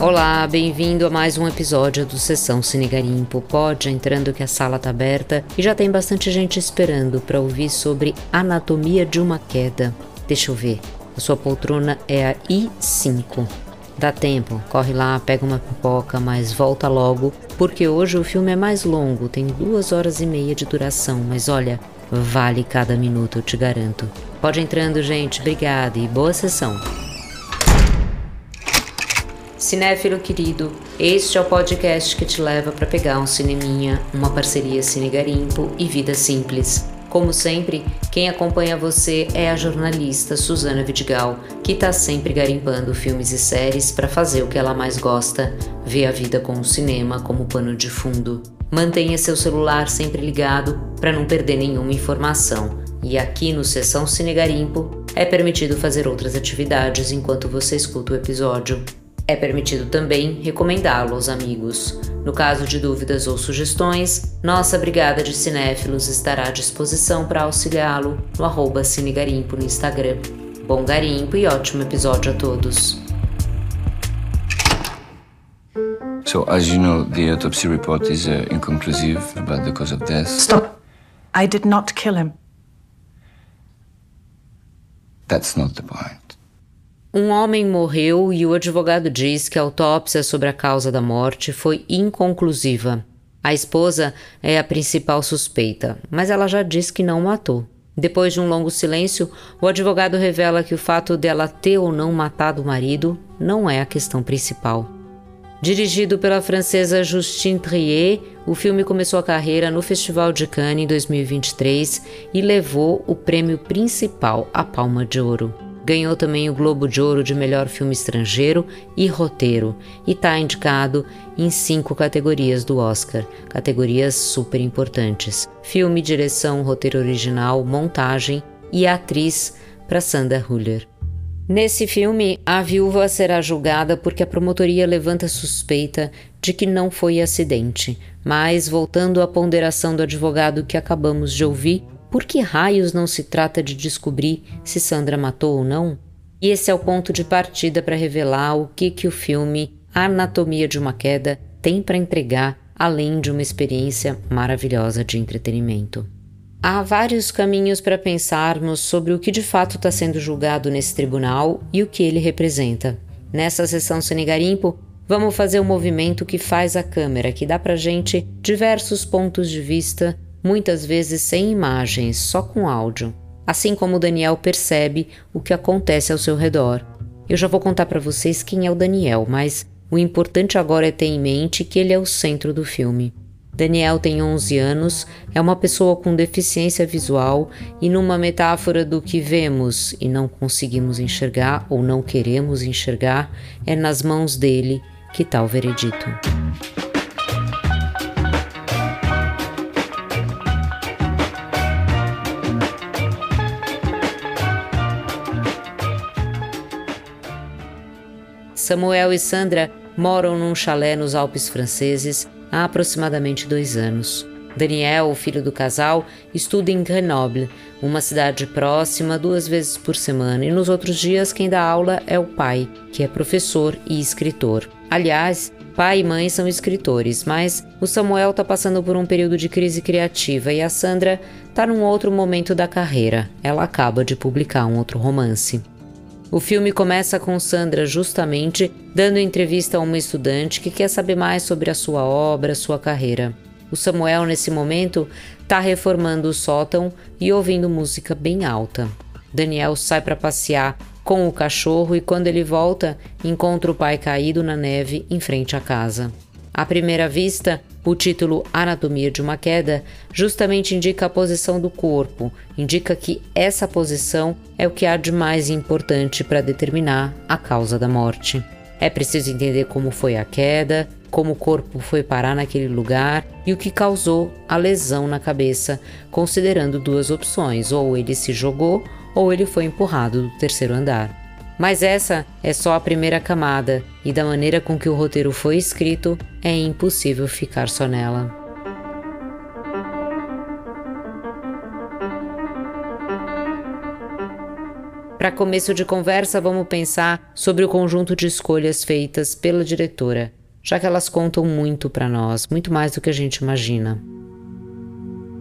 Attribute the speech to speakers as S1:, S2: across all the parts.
S1: Olá, bem-vindo a mais um episódio do Sessão Cine Garimpo. Pode entrando que a sala tá aberta e já tem bastante gente esperando para ouvir sobre anatomia de uma queda. Deixa eu ver. A sua poltrona é a I5. Dá tempo, corre lá, pega uma pipoca, mas volta logo, porque hoje o filme é mais longo, tem duas horas e meia de duração, mas olha, vale cada minuto, eu te garanto. Pode entrando, gente, obrigada e boa sessão. Cinéfilo querido, este é o podcast que te leva para pegar um cineminha, uma parceria Cine Garimpo e Vida Simples. Como sempre, quem acompanha você é a jornalista Suzana Vidigal, que está sempre garimpando filmes e séries para fazer o que ela mais gosta, ver a vida com o cinema como pano de fundo. Mantenha seu celular sempre ligado para não perder nenhuma informação. E aqui no Sessão Cine Garimpo é permitido fazer outras atividades enquanto você escuta o episódio. É permitido também recomendá-lo aos amigos. No caso de dúvidas ou sugestões, nossa Brigada de Cinéfilos estará à disposição para auxiliá-lo no arroba Cinegarimpo no Instagram. Bom garimpo e ótimo episódio a todos.
S2: So, as you know, the autopsy report is uh, inconclusive about the cause of death.
S3: Stop. I did not kill him.
S2: That's not the point.
S1: Um homem morreu e o advogado diz que a autópsia sobre a causa da morte foi inconclusiva. A esposa é a principal suspeita, mas ela já diz que não matou. Depois de um longo silêncio, o advogado revela que o fato dela ter ou não matado o marido não é a questão principal. Dirigido pela francesa Justine Trier, o filme começou a carreira no Festival de Cannes em 2023 e levou o prêmio principal, a Palma de Ouro. Ganhou também o Globo de Ouro de Melhor Filme Estrangeiro e Roteiro e está indicado em cinco categorias do Oscar, categorias super importantes: filme, direção, roteiro original, montagem e atriz para Sandra Huller. Nesse filme, a viúva será julgada porque a promotoria levanta suspeita de que não foi acidente. Mas, voltando à ponderação do advogado que acabamos de ouvir, por que raios não se trata de descobrir se Sandra matou ou não? E esse é o ponto de partida para revelar o que, que o filme Anatomia de uma Queda tem para entregar, além de uma experiência maravilhosa de entretenimento. Há vários caminhos para pensarmos sobre o que de fato está sendo julgado nesse tribunal e o que ele representa. Nessa sessão Senegarimpo, vamos fazer o um movimento que faz a câmera, que dá para gente diversos pontos de vista muitas vezes sem imagens, só com áudio, assim como Daniel percebe o que acontece ao seu redor. Eu já vou contar para vocês quem é o Daniel, mas o importante agora é ter em mente que ele é o centro do filme. Daniel tem 11 anos, é uma pessoa com deficiência visual e, numa metáfora do que vemos e não conseguimos enxergar ou não queremos enxergar, é nas mãos dele que está o veredito. Samuel e Sandra moram num chalé nos Alpes franceses há aproximadamente dois anos. Daniel, o filho do casal, estuda em Grenoble, uma cidade próxima, duas vezes por semana, e nos outros dias quem dá aula é o pai, que é professor e escritor. Aliás, pai e mãe são escritores, mas o Samuel está passando por um período de crise criativa e a Sandra está num outro momento da carreira. Ela acaba de publicar um outro romance. O filme começa com Sandra justamente dando entrevista a uma estudante que quer saber mais sobre a sua obra, sua carreira. O Samuel, nesse momento, está reformando o sótão e ouvindo música bem alta. Daniel sai para passear com o cachorro e, quando ele volta, encontra o pai caído na neve em frente à casa. À primeira vista, o título Anatomia de uma Queda justamente indica a posição do corpo, indica que essa posição é o que há de mais importante para determinar a causa da morte. É preciso entender como foi a queda, como o corpo foi parar naquele lugar e o que causou a lesão na cabeça, considerando duas opções: ou ele se jogou ou ele foi empurrado do terceiro andar. Mas essa é só a primeira camada, e da maneira com que o roteiro foi escrito, é impossível ficar só nela. Para começo de conversa, vamos pensar sobre o conjunto de escolhas feitas pela diretora, já que elas contam muito para nós, muito mais do que a gente imagina.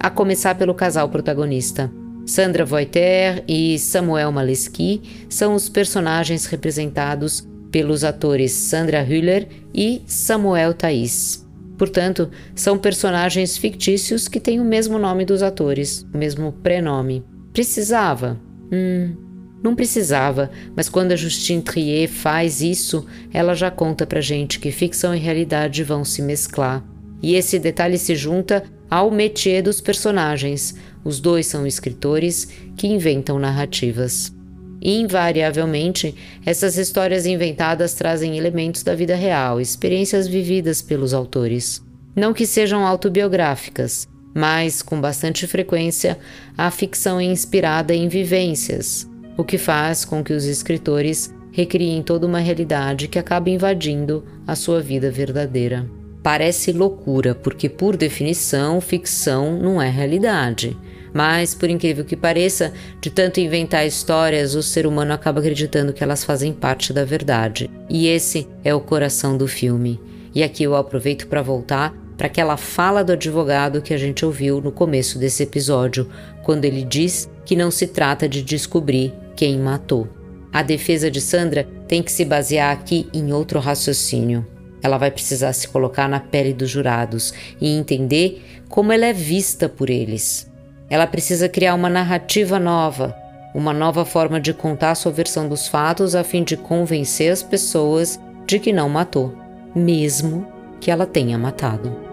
S1: A começar pelo casal protagonista. Sandra Voiter e Samuel Maleski são os personagens representados pelos atores Sandra Hüller e Samuel Thais. Portanto, são personagens fictícios que têm o mesmo nome dos atores, o mesmo prenome. Precisava? Hum, não precisava, mas quando a Justine Trier faz isso, ela já conta pra gente que ficção e realidade vão se mesclar. E esse detalhe se junta ao métier dos personagens. Os dois são escritores que inventam narrativas. Invariavelmente, essas histórias inventadas trazem elementos da vida real, experiências vividas pelos autores. Não que sejam autobiográficas, mas, com bastante frequência, a ficção é inspirada em vivências, o que faz com que os escritores recriem toda uma realidade que acaba invadindo a sua vida verdadeira. Parece loucura, porque, por definição, ficção não é realidade. Mas, por incrível que pareça, de tanto inventar histórias, o ser humano acaba acreditando que elas fazem parte da verdade. E esse é o coração do filme. E aqui eu aproveito para voltar para aquela fala do advogado que a gente ouviu no começo desse episódio, quando ele diz que não se trata de descobrir quem matou. A defesa de Sandra tem que se basear aqui em outro raciocínio. Ela vai precisar se colocar na pele dos jurados e entender como ela é vista por eles. Ela precisa criar uma narrativa nova, uma nova forma de contar sua versão dos fatos a fim de convencer as pessoas de que não matou, mesmo que ela tenha matado.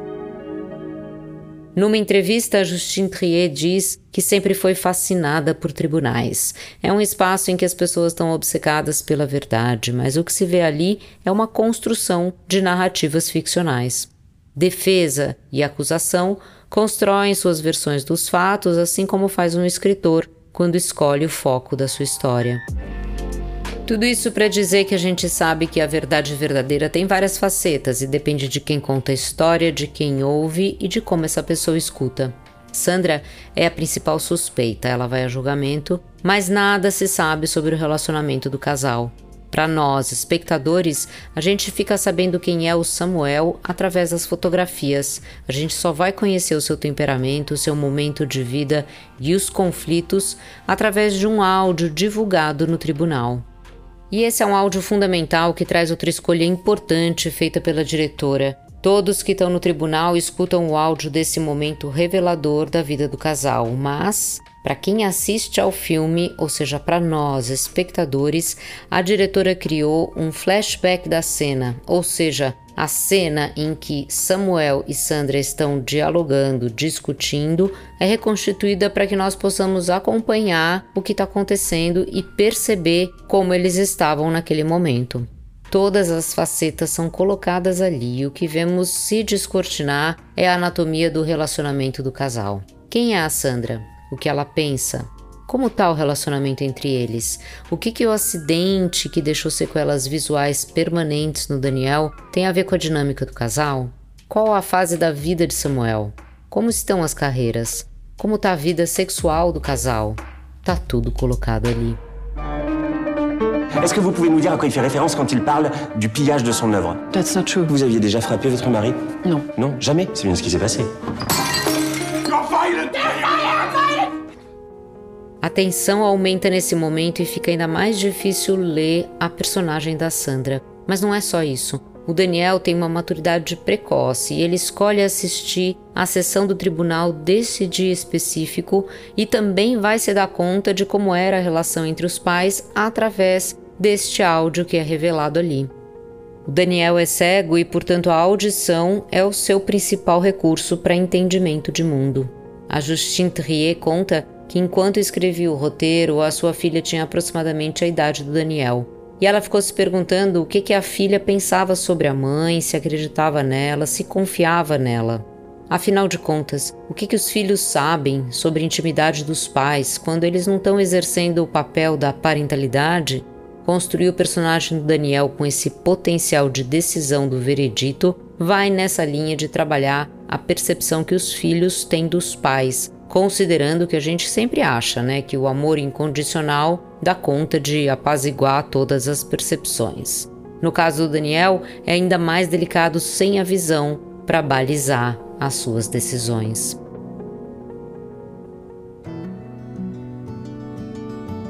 S1: Numa entrevista, Justine Trier diz que sempre foi fascinada por tribunais. É um espaço em que as pessoas estão obcecadas pela verdade, mas o que se vê ali é uma construção de narrativas ficcionais. Defesa e acusação constroem suas versões dos fatos, assim como faz um escritor quando escolhe o foco da sua história. Tudo isso para dizer que a gente sabe que a verdade verdadeira tem várias facetas e depende de quem conta a história, de quem ouve e de como essa pessoa escuta. Sandra é a principal suspeita, ela vai a julgamento, mas nada se sabe sobre o relacionamento do casal. Para nós, espectadores, a gente fica sabendo quem é o Samuel através das fotografias. A gente só vai conhecer o seu temperamento, o seu momento de vida e os conflitos através de um áudio divulgado no tribunal. E esse é um áudio fundamental que traz outra escolha importante feita pela diretora. Todos que estão no tribunal escutam o áudio desse momento revelador da vida do casal, mas para quem assiste ao filme, ou seja, para nós, espectadores, a diretora criou um flashback da cena, ou seja, a cena em que Samuel e Sandra estão dialogando, discutindo, é reconstituída para que nós possamos acompanhar o que está acontecendo e perceber como eles estavam naquele momento. Todas as facetas são colocadas ali e o que vemos se descortinar é a anatomia do relacionamento do casal. Quem é a Sandra? O que ela pensa? Como está o relacionamento entre eles? O que, que o acidente que deixou sequelas visuais permanentes no Daniel tem a ver com a dinâmica do casal? Qual a fase da vida de Samuel? Como estão as carreiras? Como está a vida sexual do casal? Tá tudo colocado ali.
S4: Est-ce que vous pouvez nous dire à quoi il fait référence quand il parle du pillage de son œuvre
S3: That's not true.
S4: Vous aviez déjà frappé votre mari
S3: Non.
S4: Non, jamais C'est bien ce qui s'est passé.
S1: A tensão aumenta nesse momento e fica ainda mais difícil ler a personagem da Sandra. Mas não é só isso. O Daniel tem uma maturidade precoce e ele escolhe assistir à sessão do tribunal desse dia específico e também vai se dar conta de como era a relação entre os pais através deste áudio que é revelado ali. O Daniel é cego e, portanto, a audição é o seu principal recurso para entendimento de mundo. A Justine Trier conta que enquanto escrevia o roteiro, a sua filha tinha aproximadamente a idade do Daniel. E ela ficou se perguntando o que, que a filha pensava sobre a mãe, se acreditava nela, se confiava nela. Afinal de contas, o que, que os filhos sabem sobre a intimidade dos pais quando eles não estão exercendo o papel da parentalidade? Construir o personagem do Daniel com esse potencial de decisão do veredito vai nessa linha de trabalhar a percepção que os filhos têm dos pais considerando que a gente sempre acha, né, que o amor incondicional dá conta de apaziguar todas as percepções. No caso do Daniel, é ainda mais delicado sem a visão para balizar as suas decisões.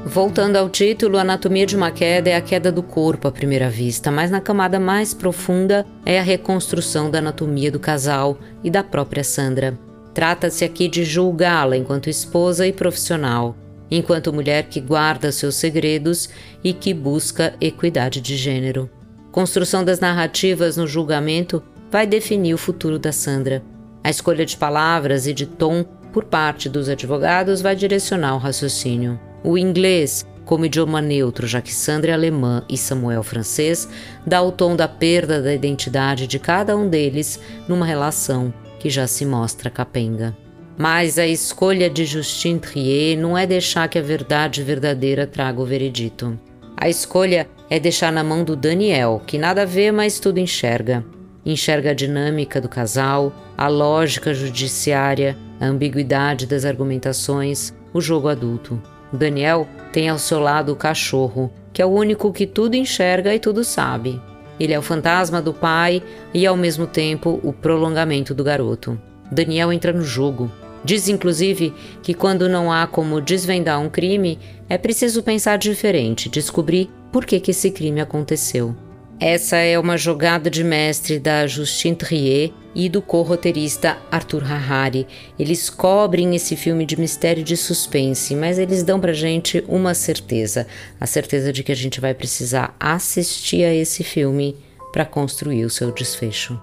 S1: Voltando ao título, Anatomia de uma Queda é a queda do corpo à primeira vista, mas na camada mais profunda é a reconstrução da anatomia do casal e da própria Sandra. Trata-se aqui de julgá-la enquanto esposa e profissional, enquanto mulher que guarda seus segredos e que busca equidade de gênero. Construção das narrativas no julgamento vai definir o futuro da Sandra. A escolha de palavras e de tom por parte dos advogados vai direcionar o raciocínio. O inglês, como idioma neutro, já que Sandra é alemã e Samuel francês, dá o tom da perda da identidade de cada um deles numa relação que já se mostra capenga. Mas a escolha de Justin Trier não é deixar que a verdade verdadeira traga o veredito. A escolha é deixar na mão do Daniel, que nada vê, mas tudo enxerga. Enxerga a dinâmica do casal, a lógica judiciária, a ambiguidade das argumentações, o jogo adulto. Daniel tem ao seu lado o cachorro, que é o único que tudo enxerga e tudo sabe. Ele é o fantasma do pai e, ao mesmo tempo, o prolongamento do garoto. Daniel entra no jogo. Diz, inclusive, que quando não há como desvendar um crime, é preciso pensar diferente, descobrir por que, que esse crime aconteceu. Essa é uma jogada de mestre da Justine Trier e do co-roteirista Arthur Harari. Eles cobrem esse filme de mistério e de suspense, mas eles dão pra gente uma certeza, a certeza de que a gente vai precisar assistir a esse filme para construir o seu desfecho.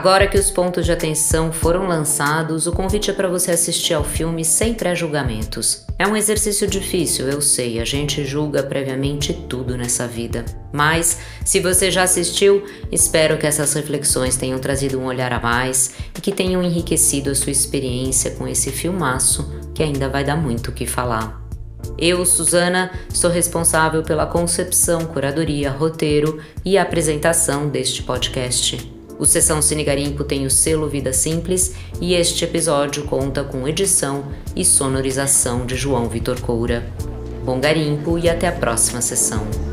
S1: Agora que os pontos de atenção foram lançados, o convite é para você assistir ao filme sem pré-julgamentos. É um exercício difícil, eu sei, a gente julga previamente tudo nessa vida. Mas, se você já assistiu, espero que essas reflexões tenham trazido um olhar a mais e que tenham enriquecido a sua experiência com esse filmaço que ainda vai dar muito o que falar. Eu, Suzana, sou responsável pela concepção, curadoria, roteiro e apresentação deste podcast. O Sessão Cine Garimpo tem o selo Vida Simples e este episódio conta com edição e sonorização de João Vitor Coura. Bom garimpo e até a próxima sessão.